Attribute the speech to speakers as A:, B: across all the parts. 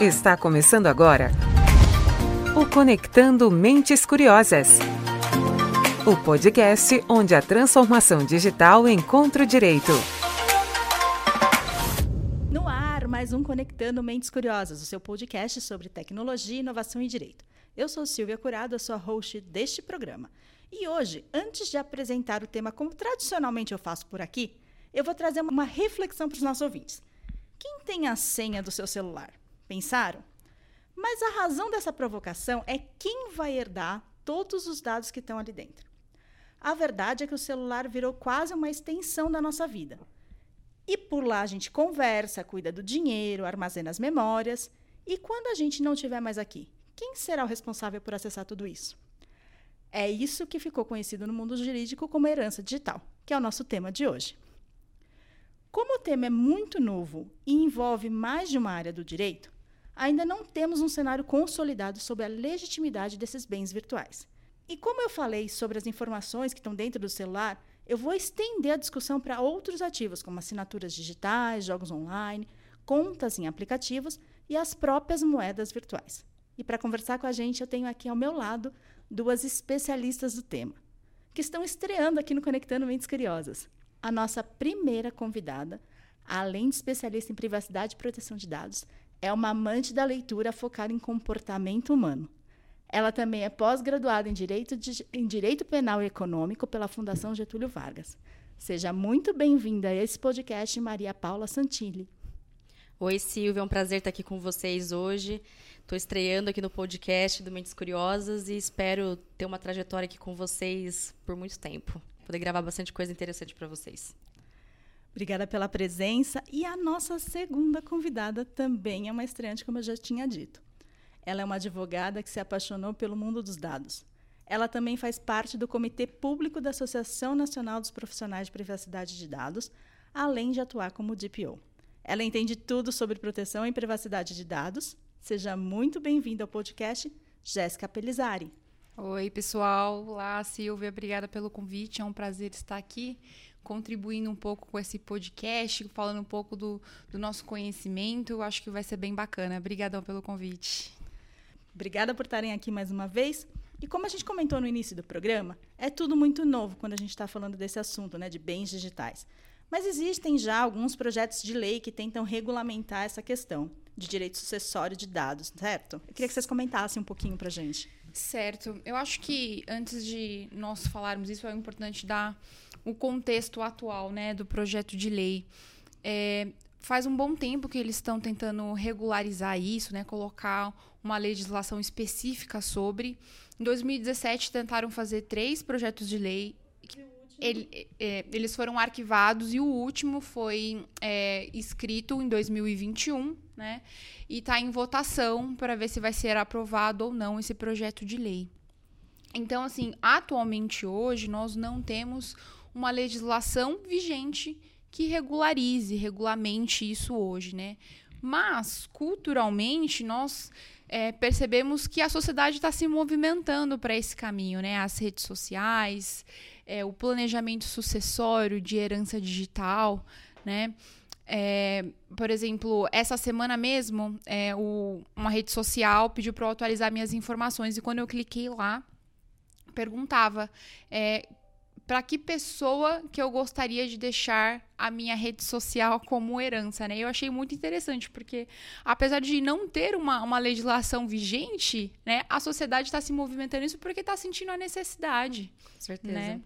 A: Está começando agora o Conectando Mentes Curiosas. O podcast onde a transformação digital encontra o direito.
B: No ar, mais um Conectando Mentes Curiosas, o seu podcast sobre tecnologia, inovação e direito. Eu sou Silvia Curado, a sua host deste programa. E hoje, antes de apresentar o tema como tradicionalmente eu faço por aqui, eu vou trazer uma reflexão para os nossos ouvintes. Quem tem a senha do seu celular? Pensaram? Mas a razão dessa provocação é quem vai herdar todos os dados que estão ali dentro. A verdade é que o celular virou quase uma extensão da nossa vida. E por lá a gente conversa, cuida do dinheiro, armazena as memórias. E quando a gente não estiver mais aqui, quem será o responsável por acessar tudo isso? É isso que ficou conhecido no mundo jurídico como herança digital, que é o nosso tema de hoje. Como o tema é muito novo e envolve mais de uma área do direito, ainda não temos um cenário consolidado sobre a legitimidade desses bens virtuais. E como eu falei sobre as informações que estão dentro do celular, eu vou estender a discussão para outros ativos, como assinaturas digitais, jogos online, contas em aplicativos e as próprias moedas virtuais. E para conversar com a gente, eu tenho aqui ao meu lado duas especialistas do tema, que estão estreando aqui no Conectando Mentes Curiosas. A nossa primeira convidada, além de especialista em privacidade e proteção de dados, é uma amante da leitura focada em comportamento humano. Ela também é pós-graduada em Direito, de, em Direito Penal e Econômico pela Fundação Getúlio Vargas. Seja muito bem-vinda a esse podcast, Maria Paula Santilli.
C: Oi, Silvia, é um prazer estar aqui com vocês hoje. Estou estreando aqui no podcast do Mentes Curiosas e espero ter uma trajetória aqui com vocês por muito tempo. Poder gravar bastante coisa interessante para vocês.
B: Obrigada pela presença. E a nossa segunda convidada também é uma estreante, como eu já tinha dito. Ela é uma advogada que se apaixonou pelo mundo dos dados. Ela também faz parte do Comitê Público da Associação Nacional dos Profissionais de Privacidade de Dados, além de atuar como DPO. Ela entende tudo sobre proteção e privacidade de dados. Seja muito bem-vinda ao podcast, Jéssica Pelizari.
D: Oi, pessoal. Olá, Silvia. Obrigada pelo convite. É um prazer estar aqui contribuindo um pouco com esse podcast, falando um pouco do, do nosso conhecimento. Eu acho que vai ser bem bacana. Obrigadão pelo convite.
B: Obrigada por estarem aqui mais uma vez. E como a gente comentou no início do programa, é tudo muito novo quando a gente está falando desse assunto, né, de bens digitais. Mas existem já alguns projetos de lei que tentam regulamentar essa questão de direito sucessório de dados, certo? Eu queria que vocês comentassem um pouquinho para gente.
D: Certo. Eu acho que antes de nós falarmos isso, é importante dar o contexto atual né, do projeto de lei. É, faz um bom tempo que eles estão tentando regularizar isso, né, colocar uma legislação específica sobre. Em 2017, tentaram fazer três projetos de lei. Ele, é, eles foram arquivados e o último foi é, escrito em 2021, né? E está em votação para ver se vai ser aprovado ou não esse projeto de lei. Então, assim, atualmente hoje nós não temos uma legislação vigente que regularize, regulamente isso hoje, né? Mas, culturalmente, nós é, percebemos que a sociedade está se movimentando para esse caminho, né? As redes sociais, é, o planejamento sucessório de herança digital, né? É, por exemplo, essa semana mesmo, é, o, uma rede social pediu para eu atualizar minhas informações e quando eu cliquei lá, perguntava é, para que pessoa que eu gostaria de deixar a minha rede social como herança, né? Eu achei muito interessante, porque apesar de não ter uma, uma legislação vigente, né, a sociedade está se movimentando isso porque está sentindo a necessidade.
C: Com certeza. Né?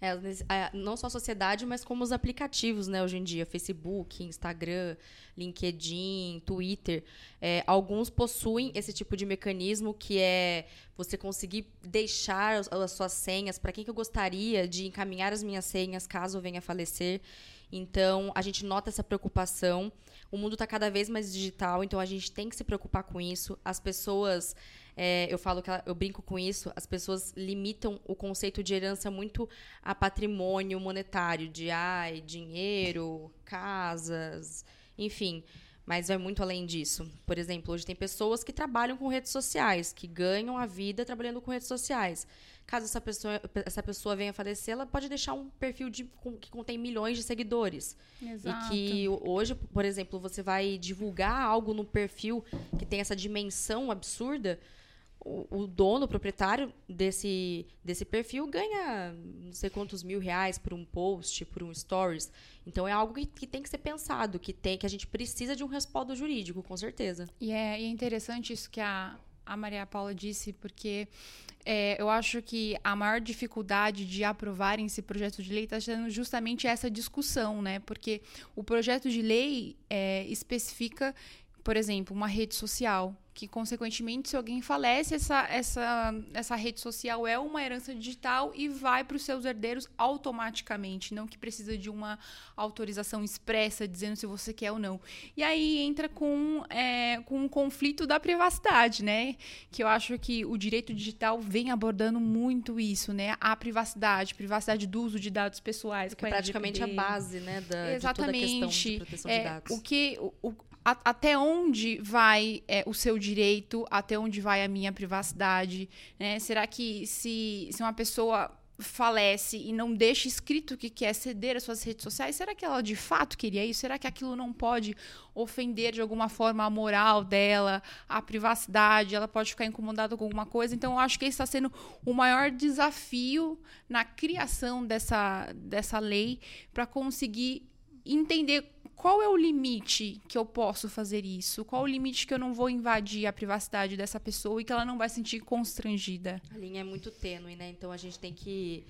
C: É, não só a sociedade, mas como os aplicativos, né, hoje em dia, Facebook, Instagram, LinkedIn, Twitter. É, alguns possuem esse tipo de mecanismo que é você conseguir deixar as, as suas senhas para quem que eu gostaria de encaminhar as minhas senhas caso venha a falecer. Então, a gente nota essa preocupação. O mundo está cada vez mais digital, então a gente tem que se preocupar com isso. As pessoas é, eu falo que ela, eu brinco com isso, as pessoas limitam o conceito de herança muito a patrimônio monetário, de ai, dinheiro, casas, enfim. Mas vai muito além disso. Por exemplo, hoje tem pessoas que trabalham com redes sociais, que ganham a vida trabalhando com redes sociais. Caso essa pessoa, essa pessoa venha a falecer, ela pode deixar um perfil de, que contém milhões de seguidores.
D: Exato.
C: E que hoje, por exemplo, você vai divulgar algo no perfil que tem essa dimensão absurda, o, o, dono, o proprietário desse, desse perfil ganha não sei quantos mil reais por um post, por um stories. Então é algo que, que, tem que ser pensado, que tem que a gente precisa de um respaldo jurídico, com certeza.
D: E é, e é interessante isso que a, a Maria Paula disse, porque é, eu acho que a maior dificuldade de aprovarem esse projeto de lei está sendo justamente essa discussão, né? Porque o projeto de lei é, especifica por exemplo, uma rede social, que consequentemente, se alguém falece, essa, essa, essa rede social é uma herança digital e vai para os seus herdeiros automaticamente, não que precisa de uma autorização expressa dizendo se você quer ou não. E aí entra com, é, com um conflito da privacidade, né? Que eu acho que o direito digital vem abordando muito isso, né? A privacidade, privacidade do uso de dados pessoais.
C: Que é praticamente a base, né? Da,
D: Exatamente.
C: De toda a questão de proteção é, de dados.
D: O que, o, a, até onde vai é, o seu direito, até onde vai a minha privacidade, né? Será que se, se uma pessoa falece e não deixa escrito que quer ceder às suas redes sociais, será que ela de fato queria isso? Será que aquilo não pode ofender de alguma forma a moral dela, a privacidade? Ela pode ficar incomodada com alguma coisa? Então, eu acho que esse está sendo o maior desafio na criação dessa, dessa lei para conseguir entender qual é o limite que eu posso fazer isso? Qual o limite que eu não vou invadir a privacidade dessa pessoa e que ela não vai sentir constrangida?
C: A linha é muito tênue, né? Então a gente tem que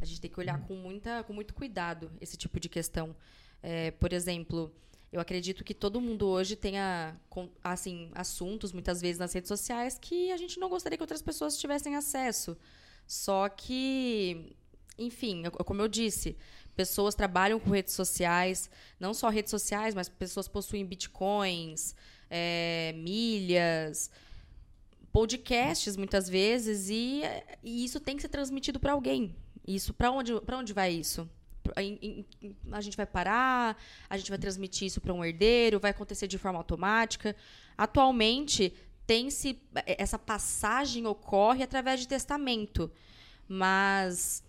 C: a gente tem que olhar com muita com muito cuidado esse tipo de questão. É, por exemplo, eu acredito que todo mundo hoje tenha assim assuntos muitas vezes nas redes sociais que a gente não gostaria que outras pessoas tivessem acesso. Só que, enfim, como eu disse, pessoas trabalham com redes sociais, não só redes sociais, mas pessoas possuem bitcoins, é, milhas, podcasts muitas vezes, e, e, isso tem que ser transmitido para alguém. Isso para onde, onde vai isso? A gente vai parar, a gente vai transmitir isso para um herdeiro, vai acontecer de forma automática. Atualmente, tem-se essa passagem ocorre através de testamento, mas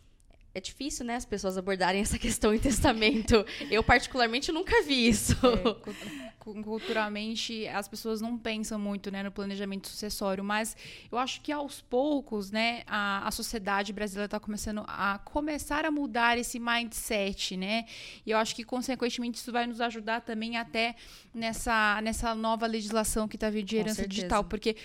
C: é difícil, né, as pessoas abordarem essa questão em testamento. Eu, particularmente, nunca vi isso.
D: É, culturalmente, as pessoas não pensam muito né, no planejamento sucessório, mas eu acho que aos poucos, né, a, a sociedade brasileira está começando a começar a mudar esse mindset, né? E eu acho que, consequentemente, isso vai nos ajudar também até nessa, nessa nova legislação que está vindo de herança digital. Porque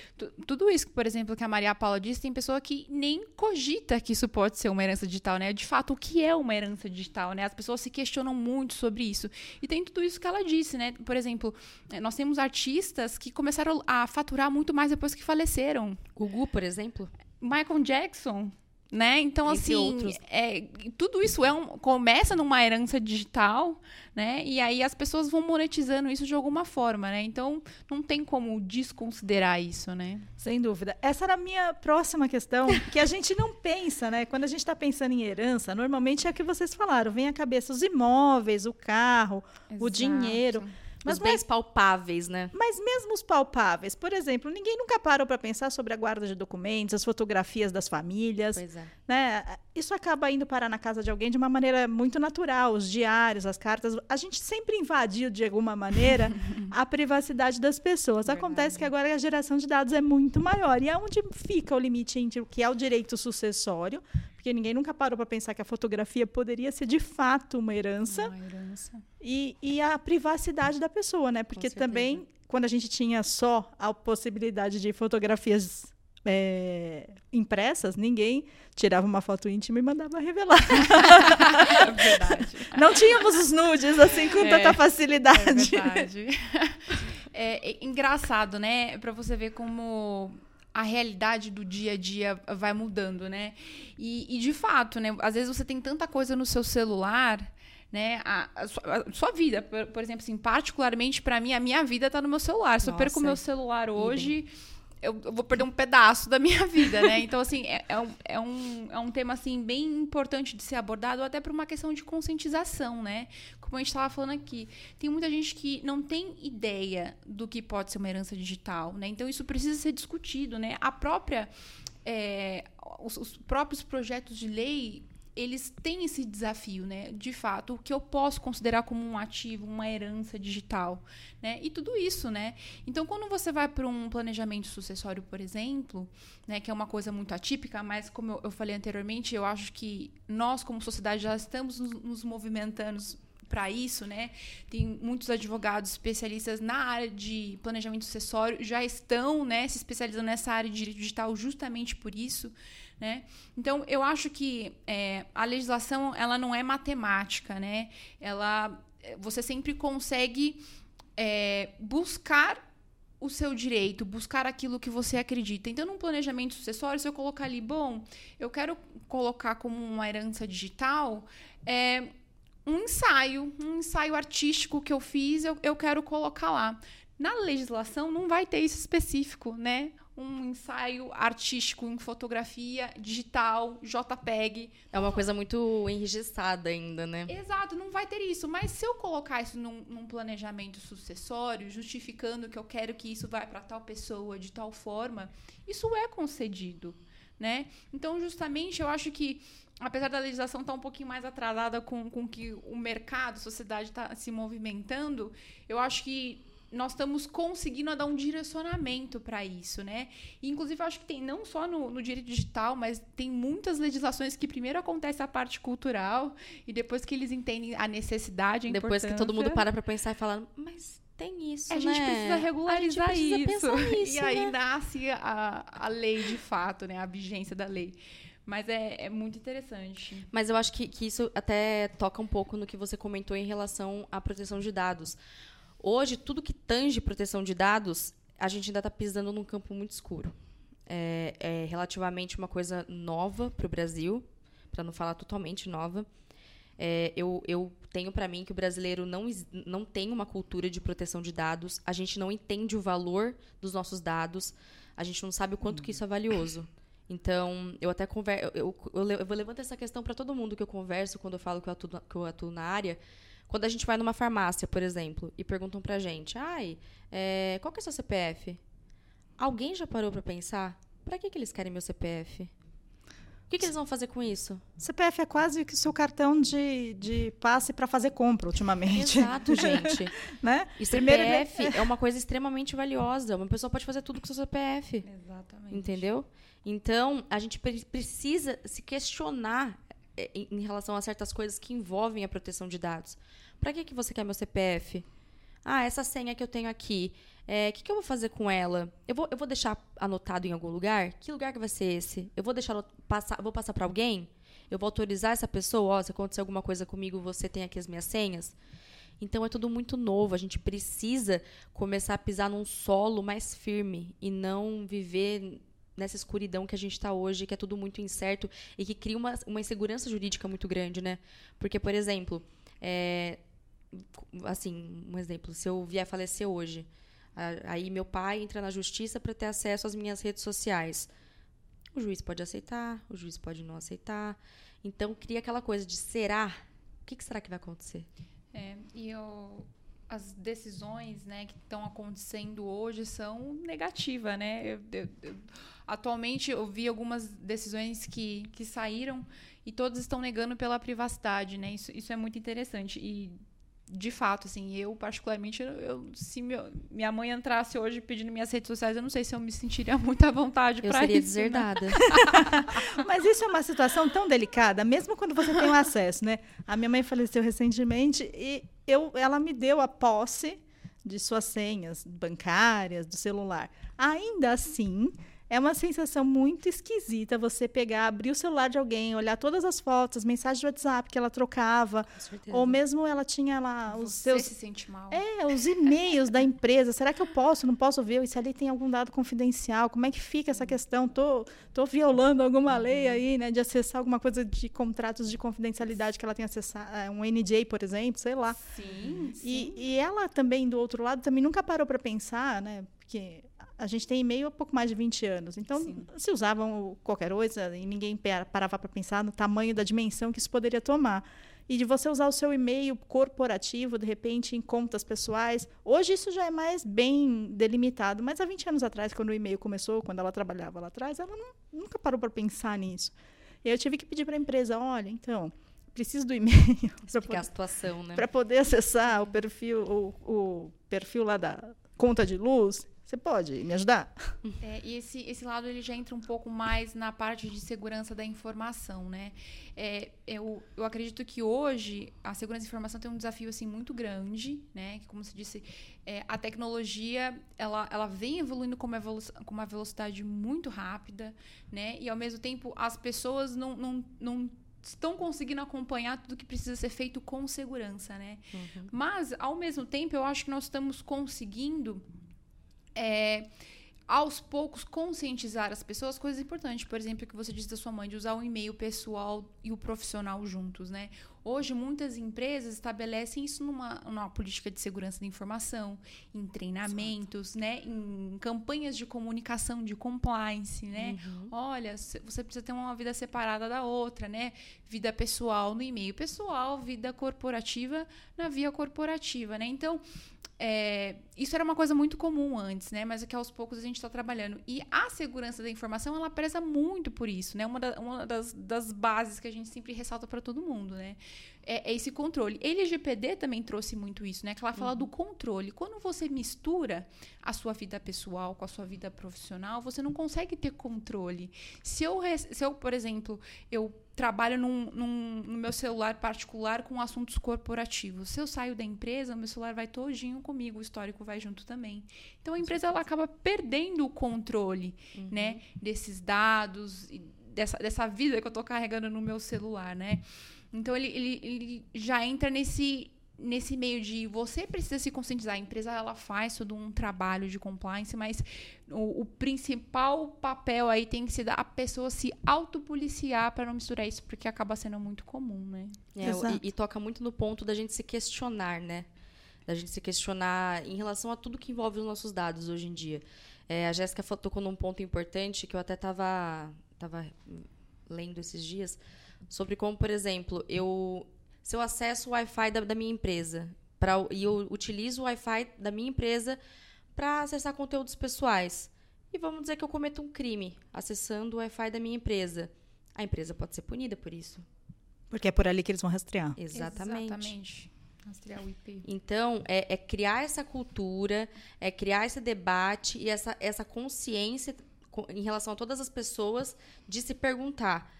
D: tudo isso, por exemplo, que a Maria Paula disse, tem pessoa que nem cogita que isso pode ser uma herança digital, né? De fato, o que é uma herança digital, né? As pessoas se questionam muito sobre isso. E tem tudo isso que ela disse, né? Por exemplo, eh, nós temos artistas que começaram a faturar muito mais depois que faleceram.
C: Gugu, por exemplo?
D: Michael Jackson, né? Então, Entre assim, é, tudo isso é um, começa numa herança digital, né? E aí as pessoas vão monetizando isso de alguma forma, né? Então, não tem como desconsiderar isso, né?
B: Sem dúvida. Essa era a minha próxima questão, que a gente não pensa, né? Quando a gente está pensando em herança, normalmente é o que vocês falaram, vem à cabeça os imóveis, o carro, Exato. o dinheiro.
C: Mas os bens é, palpáveis, né?
B: Mas mesmo os palpáveis, por exemplo, ninguém nunca parou para pensar sobre a guarda de documentos, as fotografias das famílias.
C: Pois é.
B: Né? Isso acaba indo parar na casa de alguém de uma maneira muito natural, os diários, as cartas. A gente sempre invadiu, de alguma maneira, a privacidade das pessoas. Verdade. Acontece que agora a geração de dados é muito maior. E é onde fica o limite entre o que é o direito sucessório, porque ninguém nunca parou para pensar que a fotografia poderia ser de fato uma herança.
D: Uma herança.
B: E, e a privacidade da pessoa, né? Porque também, quando a gente tinha só a possibilidade de fotografias é, impressas, ninguém tirava uma foto íntima e mandava revelar.
D: É verdade.
B: Não tínhamos os nudes assim com é, tanta facilidade.
D: É verdade. É, engraçado, né? Para você ver como a realidade do dia a dia vai mudando, né? E, e, de fato, né? Às vezes você tem tanta coisa no seu celular, né? A, a, sua, a sua, vida, por, por, exemplo, assim, particularmente para mim, a minha vida está no meu celular. Se Nossa, eu perco o meu celular hoje. Idem eu, vou perder um pedaço da minha vida, né? Então, assim, é, é, um, é, um, é um tema, assim, bem importante de ser abordado, até por uma questão de conscientização, né? Como como a gente estava falando aqui, tem muita gente que não tem ideia do que pode ser uma herança digital, né? Então isso precisa ser discutido, né? A própria é, os, os próprios projetos de lei eles têm esse desafio, né? De fato, o que eu posso considerar como um ativo, uma herança digital, né? E tudo isso, né? Então, quando você vai para um planejamento sucessório, por exemplo, né, que é uma coisa muito atípica, mas como eu, falei anteriormente, eu acho que nós como sociedade já estamos nos movimentando para isso, né? Tem muitos advogados especialistas na área de planejamento sucessório já estão, né, se especializando nessa área de direito digital justamente por isso. Né? Então, eu acho que é, a legislação ela não é matemática, né? Ela, você sempre consegue é, buscar o seu direito, buscar aquilo que você acredita. Então, num planejamento sucessório, se eu colocar ali, bom, eu quero colocar como uma herança digital é, um ensaio, um ensaio artístico que eu fiz, eu, eu quero colocar lá. Na legislação não vai ter isso específico, né? um ensaio artístico em fotografia digital, JPEG.
C: É uma coisa muito enregistrada ainda, né?
D: Exato, não vai ter isso. Mas se eu colocar isso num, num planejamento sucessório, justificando que eu quero que isso vá para tal pessoa de tal forma, isso é concedido, né? Então, justamente, eu acho que apesar da legislação estar tá um pouquinho mais atrasada com, com que o mercado, a sociedade está se movimentando, eu acho que nós estamos conseguindo dar um direcionamento para isso, né? E, inclusive, eu acho que tem não só no, no, direito digital, mas tem muitas legislações que primeiro acontece a parte cultural e depois que eles entendem a necessidade, a
C: Depois que todo mundo para para pensar e fala, mas tem isso,
D: a
C: né?
D: gente precisa regularizar
C: precisa
D: isso.
C: isso.
D: E aí né? nasce a, a lei de fato, né? A vigência da lei. Mas é, é, muito interessante.
C: Mas eu acho que, que isso até toca um pouco no que você comentou em relação à proteção de dados. Hoje, tudo que tange proteção de dados, a gente ainda está pisando num campo muito escuro. É, é relativamente uma coisa nova para o Brasil, para não falar totalmente nova. É, eu, eu, tenho para mim que o brasileiro não, não tem uma cultura de proteção de dados, a gente não entende o valor dos nossos dados, a gente não sabe o quanto que isso é valioso. Então, eu até converso, eu, eu, eu, eu levanto essa questão para todo mundo que eu converso quando eu falo que eu atuo, que eu atuo na área, quando a gente vai numa farmácia, por exemplo, e perguntam pra gente, ai, é, qual que é o seu CPF? Alguém já parou para pensar, para que, que eles querem meu CPF? O que, que, eles vão fazer com isso?
B: CPF é quase que o seu cartão de, de passe para fazer compra ultimamente.
C: Exato, gente. né? E CPF Primeiro... é uma coisa extremamente valiosa. Uma pessoa pode fazer tudo com seu CPF.
D: Exatamente.
C: Entendeu? Então, a gente precisa se questionar é, em relação a certas coisas que envolvem a proteção de dados. Para que, que você quer meu CPF? Ah, essa senha que eu tenho aqui, o é, que, que eu vou fazer com ela? Eu vou, eu vou deixar anotado em algum lugar? Que lugar que vai ser esse? Eu vou deixar passar, vou passar para alguém? Eu vou autorizar essa pessoa? Ó, se acontecer alguma coisa comigo, você tem aqui as minhas senhas? Então é tudo muito novo. A gente precisa começar a pisar num solo mais firme e não viver nessa escuridão que a gente está hoje, que é tudo muito incerto e que cria uma, uma insegurança jurídica muito grande, né? Porque, por exemplo, é, assim, um exemplo, se eu vier falecer hoje, aí meu pai entra na justiça para ter acesso às minhas redes sociais. O juiz pode aceitar, o juiz pode não aceitar. Então cria aquela coisa de será? O que, que será que vai acontecer?
D: É, e eu, as decisões né, que estão acontecendo hoje são negativas, né? Eu, eu, eu, atualmente eu vi algumas decisões que, que saíram e todos estão negando pela privacidade, né? Isso, isso é muito interessante. E de fato, assim, eu particularmente, eu, se meu, minha mãe entrasse hoje pedindo minhas redes sociais, eu não sei se eu me sentiria muito à vontade para isso. Eu
C: seria deserdada. Né?
B: Mas isso é uma situação tão delicada, mesmo quando você tem o acesso, né? A minha mãe faleceu recentemente e eu, ela me deu a posse de suas senhas bancárias, do celular. Ainda assim, é uma sensação muito esquisita você pegar, abrir o celular de alguém, olhar todas as fotos, as mensagens de WhatsApp que ela trocava, ou mesmo ela tinha lá os
D: você
B: seus
D: se sente mal.
B: É, os e-mails da empresa. Será que eu posso? Não posso ver? E se ali tem algum dado confidencial? Como é que fica essa questão? Tô, tô violando alguma lei aí, né, de acessar alguma coisa de contratos de confidencialidade que ela tem acessado, é, um NJ, por exemplo, sei lá.
D: Sim. sim.
B: E, e ela também do outro lado também nunca parou para pensar, né? Porque a gente tem e-mail há pouco mais de 20 anos. Então, Sim. se usavam qualquer coisa e ninguém parava para pensar no tamanho da dimensão que isso poderia tomar. e de você usar o seu e-mail corporativo, de repente, em contas pessoais. Hoje isso já é mais bem delimitado, mas há 20 anos atrás, quando o e-mail começou, quando ela trabalhava lá atrás, ela não, nunca parou para pensar nisso. E eu tive que pedir para a empresa, olha, então, preciso do e-mail
C: para situação, né?
B: Poder acessar o perfil, o, o perfil lá da conta de luz. Você pode me ajudar?
D: É, e esse, esse lado ele já entra um pouco mais na parte de segurança da informação, né? É, eu, eu acredito que hoje a segurança da informação tem um desafio assim muito grande, né? Que, como se disse, é, a tecnologia ela, ela vem evoluindo com uma, com uma velocidade muito rápida, né? E ao mesmo tempo as pessoas não, não, não estão conseguindo acompanhar tudo que precisa ser feito com segurança, né? Uhum. Mas ao mesmo tempo eu acho que nós estamos conseguindo é, aos poucos conscientizar as pessoas coisas importantes. Por exemplo, que você disse da sua mãe, de usar o e-mail pessoal e o profissional juntos, né? Hoje, muitas empresas estabelecem isso numa, numa política de segurança da informação, em treinamentos, Exato. né? Em campanhas de comunicação, de compliance, né? Uhum. Olha, você precisa ter uma vida separada da outra, né? Vida pessoal no e-mail pessoal, vida corporativa na via corporativa, né? Então, é, isso era uma coisa muito comum antes, né? Mas é que aos poucos a gente está trabalhando. E a segurança da informação, ela preza muito por isso, né? Uma, da, uma das, das bases que a gente sempre ressalta para todo mundo, né? É, é, esse controle. LGPD também trouxe muito isso, né? Que ela fala uhum. do controle. Quando você mistura a sua vida pessoal com a sua vida profissional, você não consegue ter controle. Se eu, se eu por exemplo, eu trabalho num, num, no meu celular particular com assuntos corporativos. Se eu saio da empresa, meu celular vai todinho comigo, o histórico vai junto também. Então a empresa ela acaba perdendo o controle, uhum. né, desses dados, dessa, dessa vida que eu estou carregando no meu celular, né? Então ele, ele, ele já entra nesse nesse meio de você precisa se conscientizar. A empresa ela faz todo um trabalho de compliance, mas o, o principal papel aí tem que ser da pessoa se autopoliciar para não misturar isso, porque acaba sendo muito comum, né?
C: É, e, e, toca muito no ponto da gente se questionar, né? Da gente se questionar em relação a tudo que envolve os nossos dados hoje em dia. É, a Jéssica tocou num ponto importante que eu até estava tava lendo esses dias sobre como, por exemplo, eu se eu acesso o Wi-Fi da, da minha empresa pra, e eu utilizo o Wi-Fi da minha empresa para acessar conteúdos pessoais. E vamos dizer que eu cometo um crime acessando o Wi-Fi da minha empresa. A empresa pode ser punida por isso.
B: Porque é por ali que eles vão rastrear.
C: Exatamente.
D: Exatamente. Rastrear o IP.
C: Então, é, é, criar essa cultura, é criar esse debate e essa, essa consciência em relação a todas as pessoas de se perguntar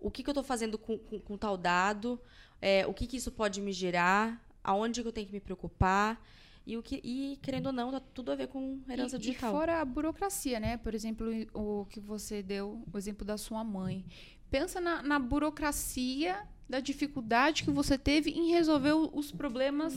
C: o que, que eu estou fazendo com, com, com, tal dado, é, o que, que isso pode me gerar, aonde que eu tenho que me preocupar. E, o que, e querendo ou não, tá tudo a ver com herança
D: e,
C: digital.
D: E fora a burocracia, né? Por exemplo, o que você deu, o exemplo da sua mãe. Pensa na, na burocracia da dificuldade que você teve em resolver os problemas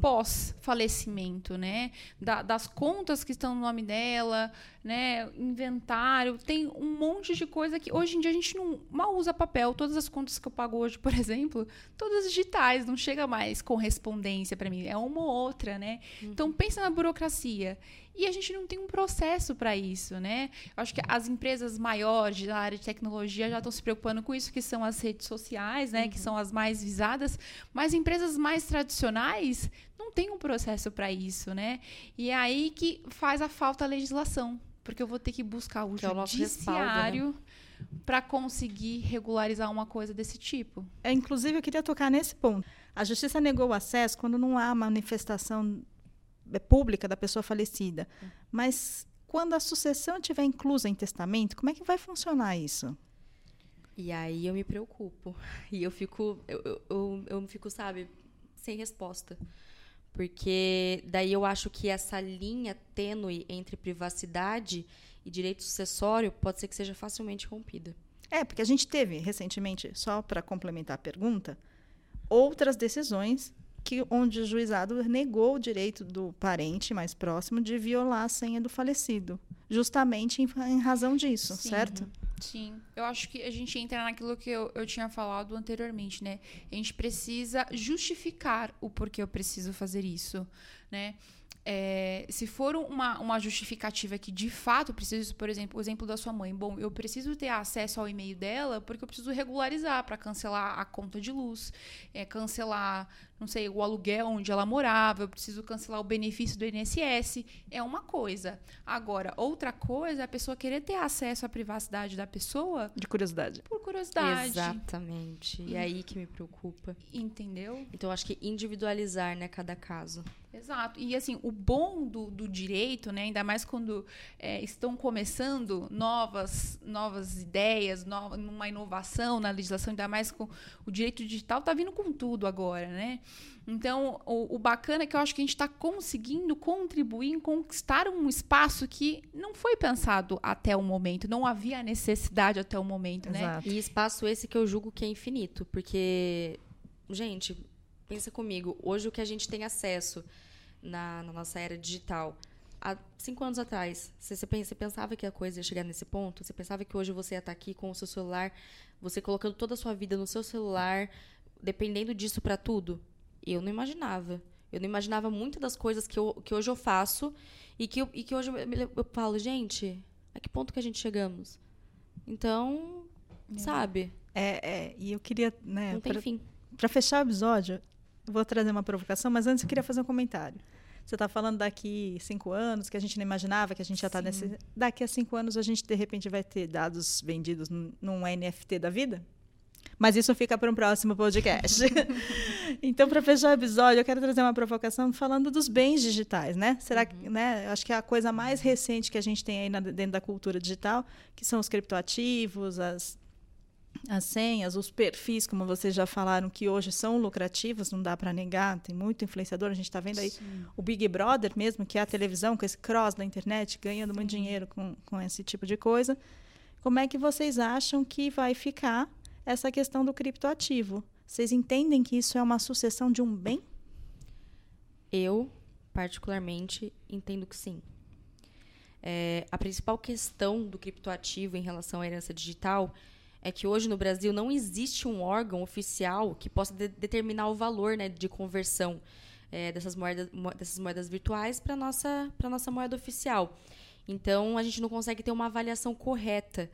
D: pós-falecimento, né? Da, das contas que estão no nome dela, né? Inventário, tem um monte de coisa que hoje em dia a gente não mal usa papel. Todas as contas que eu pago hoje, por exemplo, todas digitais, não chega mais correspondência para mim, é uma ou outra, né? Uhum. Então pensa na burocracia. E a gente não tem um processo para isso, né? Eu acho que as empresas maiores da área de tecnologia já estão se preocupando com isso, que são as redes sociais, né? Uhum. Que são as mais visadas. Mas empresas mais tradicionais não têm um processo para isso, né? E é aí que faz a falta a legislação. Porque eu vou ter que buscar o que judiciário... É né? para conseguir regularizar uma coisa desse tipo.
B: É, inclusive, eu queria tocar nesse ponto. A justiça negou o acesso quando não há manifestação é pública da pessoa falecida. Mas quando a sucessão estiver inclusa em testamento, como é que vai funcionar isso?
C: E aí eu me preocupo. E eu fico, eu, eu, eu, eu fico, sabe, sem resposta. Porque daí eu acho que essa linha tênue entre privacidade e direito sucessório pode ser que seja facilmente rompida.
B: É, porque a gente teve recentemente, só para complementar a pergunta, outras decisões que, onde o juizado negou o direito do parente mais próximo de violar a senha do falecido, justamente em, em razão disso, Sim. certo?
D: Sim, eu acho que a gente entra naquilo que eu, eu tinha falado anteriormente, né? A gente precisa justificar o porquê eu preciso fazer isso, né? É, se for uma, uma justificativa que de fato preciso, por exemplo, o exemplo da sua mãe, bom, eu preciso ter acesso ao e-mail dela porque eu preciso regularizar para cancelar a conta de luz, é, cancelar, não sei, o aluguel onde ela morava, eu preciso cancelar o benefício do INSS, é uma coisa. Agora, outra coisa é a pessoa querer ter acesso à privacidade da pessoa.
B: De curiosidade.
D: Por curiosidade.
C: Exatamente. E é aí que me preocupa.
D: Entendeu?
C: Então, acho que individualizar, né, cada caso.
D: Exato. E assim, o bom do, do direito, né, ainda mais quando é, estão começando novas, novas ideias, nova, uma inovação na legislação, ainda mais com o direito digital, está vindo com tudo agora, né? Então, o, o, bacana é que eu acho que a gente está conseguindo contribuir em conquistar um espaço que não foi pensado até o momento, não havia necessidade até o momento, né?
C: Exato. né? E espaço esse que eu julgo que é infinito, porque, gente, pensa comigo, hoje o que a gente tem acesso na, na nossa era digital, há cinco anos atrás, você, você, pensava que a coisa ia chegar nesse ponto? Você pensava que hoje você ia estar aqui com o seu celular, você colocando toda a sua vida no seu celular, dependendo disso para tudo? Eu não imaginava. Eu não imaginava muitas das coisas que, eu, que hoje eu faço e que, eu, e que hoje eu, eu falo, gente, a que ponto que a gente chegamos? Então, é. sabe?
B: É, é, e eu queria, né,
C: não tem pra, fim.
B: Para fechar o episódio, vou trazer uma provocação, mas antes eu queria fazer um comentário. Você está falando daqui cinco anos, que a gente não imaginava que a gente já está nesse. Daqui a cinco anos a gente, de repente, vai ter dados vendidos num NFT da vida? Mas isso fica para um próximo podcast. então, para fechar o episódio, eu quero trazer uma provocação falando dos bens digitais, né? Será uhum. que, né? Acho que é a coisa mais recente que a gente tem aí na, dentro da cultura digital, que são os criptoativos, as as senhas, os perfis, como vocês já falaram, que hoje são lucrativos, não dá para negar, tem muito influenciador. A gente está vendo aí Sim. o Big Brother mesmo, que é a televisão, com esse cross da internet, ganhando Sim. muito dinheiro com, com esse tipo de coisa. Como é que vocês acham que vai ficar essa questão do criptoativo. Vocês entendem que isso é uma sucessão de um bem?
C: Eu, particularmente, entendo que sim. É, a principal questão do criptoativo em relação à herança digital é que hoje no Brasil não existe um órgão oficial que possa de determinar o valor né, de conversão é, dessas, moedas, dessas moedas virtuais para a nossa, nossa moeda oficial. Então, a gente não consegue ter uma avaliação correta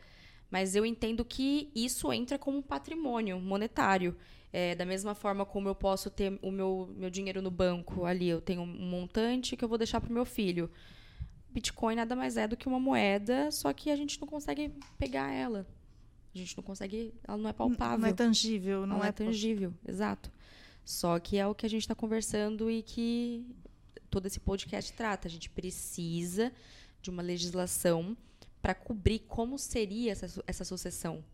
C: mas eu entendo que isso entra como patrimônio monetário. É, da mesma forma como eu posso ter o meu, meu dinheiro no banco ali, eu tenho um montante que eu vou deixar para o meu filho. Bitcoin nada mais é do que uma moeda, só que a gente não consegue pegar ela. A gente não consegue, ela não é palpável.
B: Não é tangível, não
C: ela é, é tangível, exato. Só que é o que a gente está conversando e que todo esse podcast trata. A gente precisa de uma legislação para cobrir como seria essa, essa sucessão.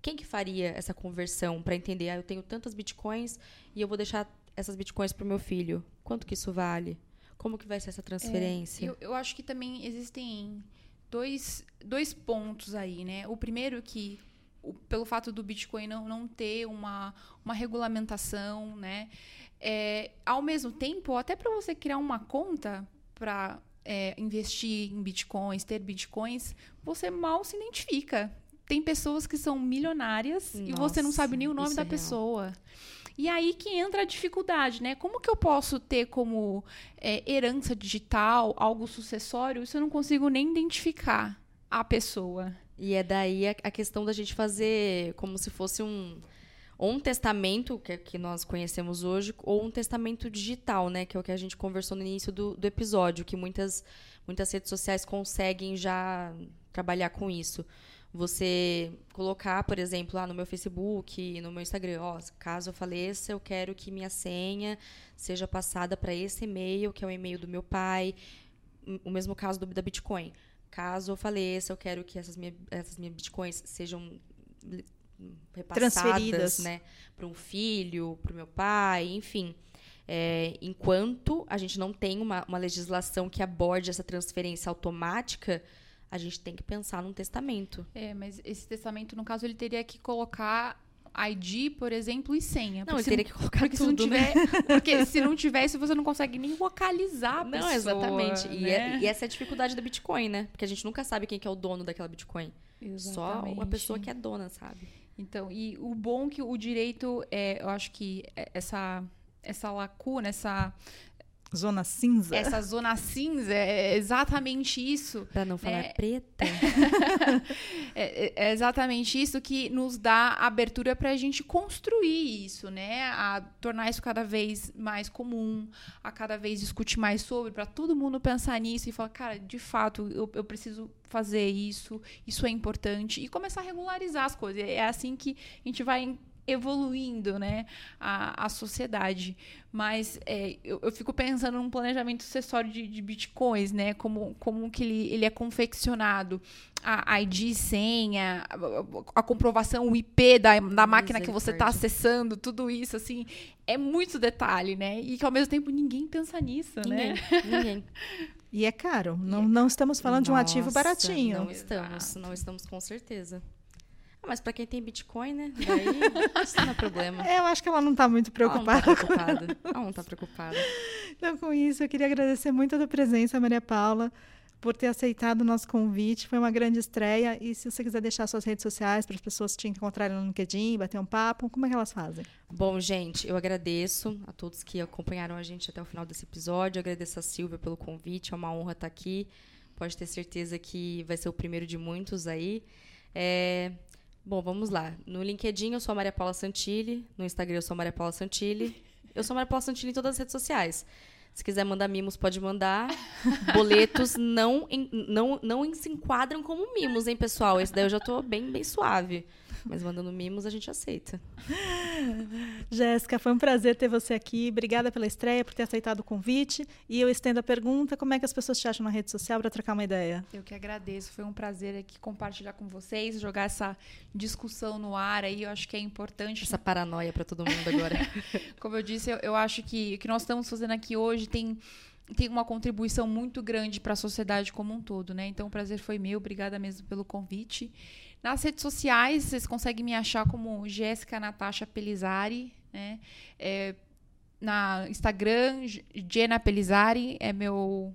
C: Quem que faria essa conversão para entender, ah, eu tenho tantas bitcoins e eu vou deixar essas bitcoins para o meu filho? Quanto que isso vale? Como que vai ser essa transferência?
D: É, eu, eu acho que também existem dois, dois pontos aí, né? O primeiro é que o, pelo fato do Bitcoin não, não ter uma, uma regulamentação, né? É, ao mesmo tempo, até para você criar uma conta para é, investir em bitcoins, ter bitcoins, você mal se identifica. Tem pessoas que são milionárias Nossa, e você não sabe nem o nome da é pessoa. E aí que entra a dificuldade, né? Como que eu posso ter como é, herança digital algo sucessório se eu não consigo nem identificar a pessoa?
C: E é daí a, a questão da gente fazer como se fosse um um testamento, que, é que nós conhecemos hoje, ou um testamento digital, né? Que é o que a gente conversou no início do, do episódio, que muitas, muitas redes sociais conseguem já trabalhar com isso. Você colocar, por exemplo, lá no meu Facebook, no meu Instagram, ó, caso eu faleça, eu quero que minha senha seja passada para esse e-mail, que é o e-mail do meu pai. O mesmo caso do, da Bitcoin. Caso eu faleça, eu quero que essas, minha, essas minhas Bitcoins sejam repassadas, né, para um filho, para o meu pai, enfim. É, enquanto a gente não tem uma, uma legislação que aborde essa transferência automática, a gente tem que pensar num testamento.
D: É, mas esse testamento, no caso, ele teria que colocar ID, por exemplo, e senha.
C: Não, ele teria que colocar tudo,
D: se não tiver, né? Porque se não tivesse, você não consegue nem localizar a
C: não,
D: pessoa.
C: Não, exatamente.
D: Né?
C: E, é, e, essa é a dificuldade da Bitcoin, né? Porque a gente nunca sabe quem que é o dono daquela Bitcoin. Exatamente. Só a pessoa que é dona, sabe?
D: Então, e o bom que o direito, é, eu acho que essa, essa lacuna, essa
B: Zona cinza.
D: Essa zona cinza é exatamente isso.
C: Pra não falar
D: É.
C: preta.
D: É, é- é exatamente isso que nos dá abertura para a gente construir isso, né? A tornar isso cada vez mais comum, a cada vez discutir mais sobre, para todo mundo pensar nisso e falar, cara, de fato, eu, eu preciso fazer isso, isso é importante, e começar a regularizar as coisas. É assim que a gente vai evoluindo, né, a, a sociedade. Mas é, eu, eu fico pensando num planejamento sucessório de, de bitcoins, né, como, como que ele, ele é confeccionado, a ID, senha, a, a- a comprovação, o IP da, da máquina que você está acessando, tudo isso, assim, é muito detalhe, né, e que ao mesmo tempo ninguém pensa nisso,
C: Ninguém.
D: né.
C: Ninguém.
B: E é caro. Não, não estamos falando de um ativo
C: Nossa,
B: baratinho.
C: Não estamos, não estamos com certeza. Ah, mas pra quem tem Bitcoin, né? Daí isso não é problema.
B: É, eu acho que ela não está muito preocupada.
C: Ela não tá preocupada. Ela não tá preocupada.
B: Então, com isso, eu queria agradecer muito a tua presença, Maria Paula, por ter aceitado o nosso convite. Foi uma grande estreia. E se você quiser deixar suas redes sociais para as pessoas te encontrarem no LinkedIn, bater um papo, como é que elas fazem?
C: Bom, gente, eu agradeço a todos que acompanharam a gente até o final desse episódio. Eu agradeço a Silvia pelo convite. É uma honra estar aqui. Pode ter certeza que vai ser o primeiro de muitos aí. É, Bom, vamos lá. No LinkedIn eu sou a Maria Paula Santilli. No Instagram eu sou a Maria Paula Santilli. Eu sou a Maria Paula Santilli em todas as redes sociais. Se quiser mandar mimos, pode mandar. Boletos não, não, não se enquadram como mimos, hein, pessoal? Esse daí eu já tô bem, bem suave. Mas mandando mimos a gente aceita.
B: Jéssica, foi um prazer ter você aqui. Obrigada pela estreia, por ter aceitado o convite. E eu estendo a pergunta: como é que as pessoas te acham na rede social para trocar uma ideia?
D: Eu que agradeço, foi um prazer aqui compartilhar com vocês, jogar essa discussão no ar aí, eu acho que é importante.
C: Essa paranoia pra todo mundo agora.
D: Como eu disse, eu, eu acho que o que nós estamos fazendo aqui hoje tem, tem uma contribuição muito grande para a sociedade como um todo, né? Então o prazer foi meu, obrigada mesmo pelo convite. Nas redes sociais, vocês conseguem me achar como Jéssica Natasha Pelizari, né? É, na Instagram, Jenna Pelizari é meu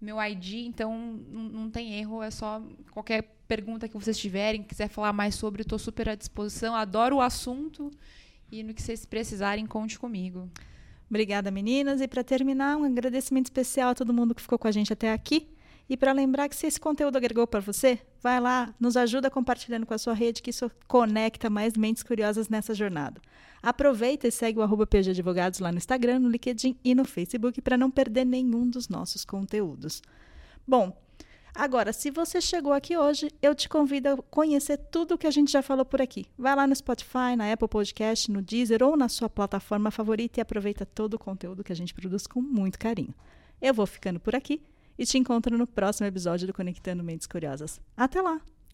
D: meu ID, então não tem erro, é só qualquer pergunta que vocês tiverem, quiser falar mais sobre, estou super à disposição, adoro o assunto e no que vocês precisarem, conte comigo.
B: Obrigada, meninas. E para terminar, um agradecimento especial a todo mundo que ficou com a gente até aqui. E para lembrar que se esse conteúdo agregou para você, vai lá, nos ajuda compartilhando com a sua rede, que isso conecta mais mentes curiosas nessa jornada. Aproveita e segue o arroba PG Advogados lá no Instagram, no LinkedIn e no Facebook para não perder nenhum dos nossos conteúdos. Bom, agora, se você chegou aqui hoje, eu te convido a conhecer tudo o que a gente já falou por aqui. Vai lá no Spotify, na Apple Podcast, no Deezer ou na sua plataforma favorita e aproveita todo o conteúdo que a gente produz com muito carinho. Eu vou ficando por aqui e te encontro no próximo episódio do Conectando Mentes Curiosas. Até lá!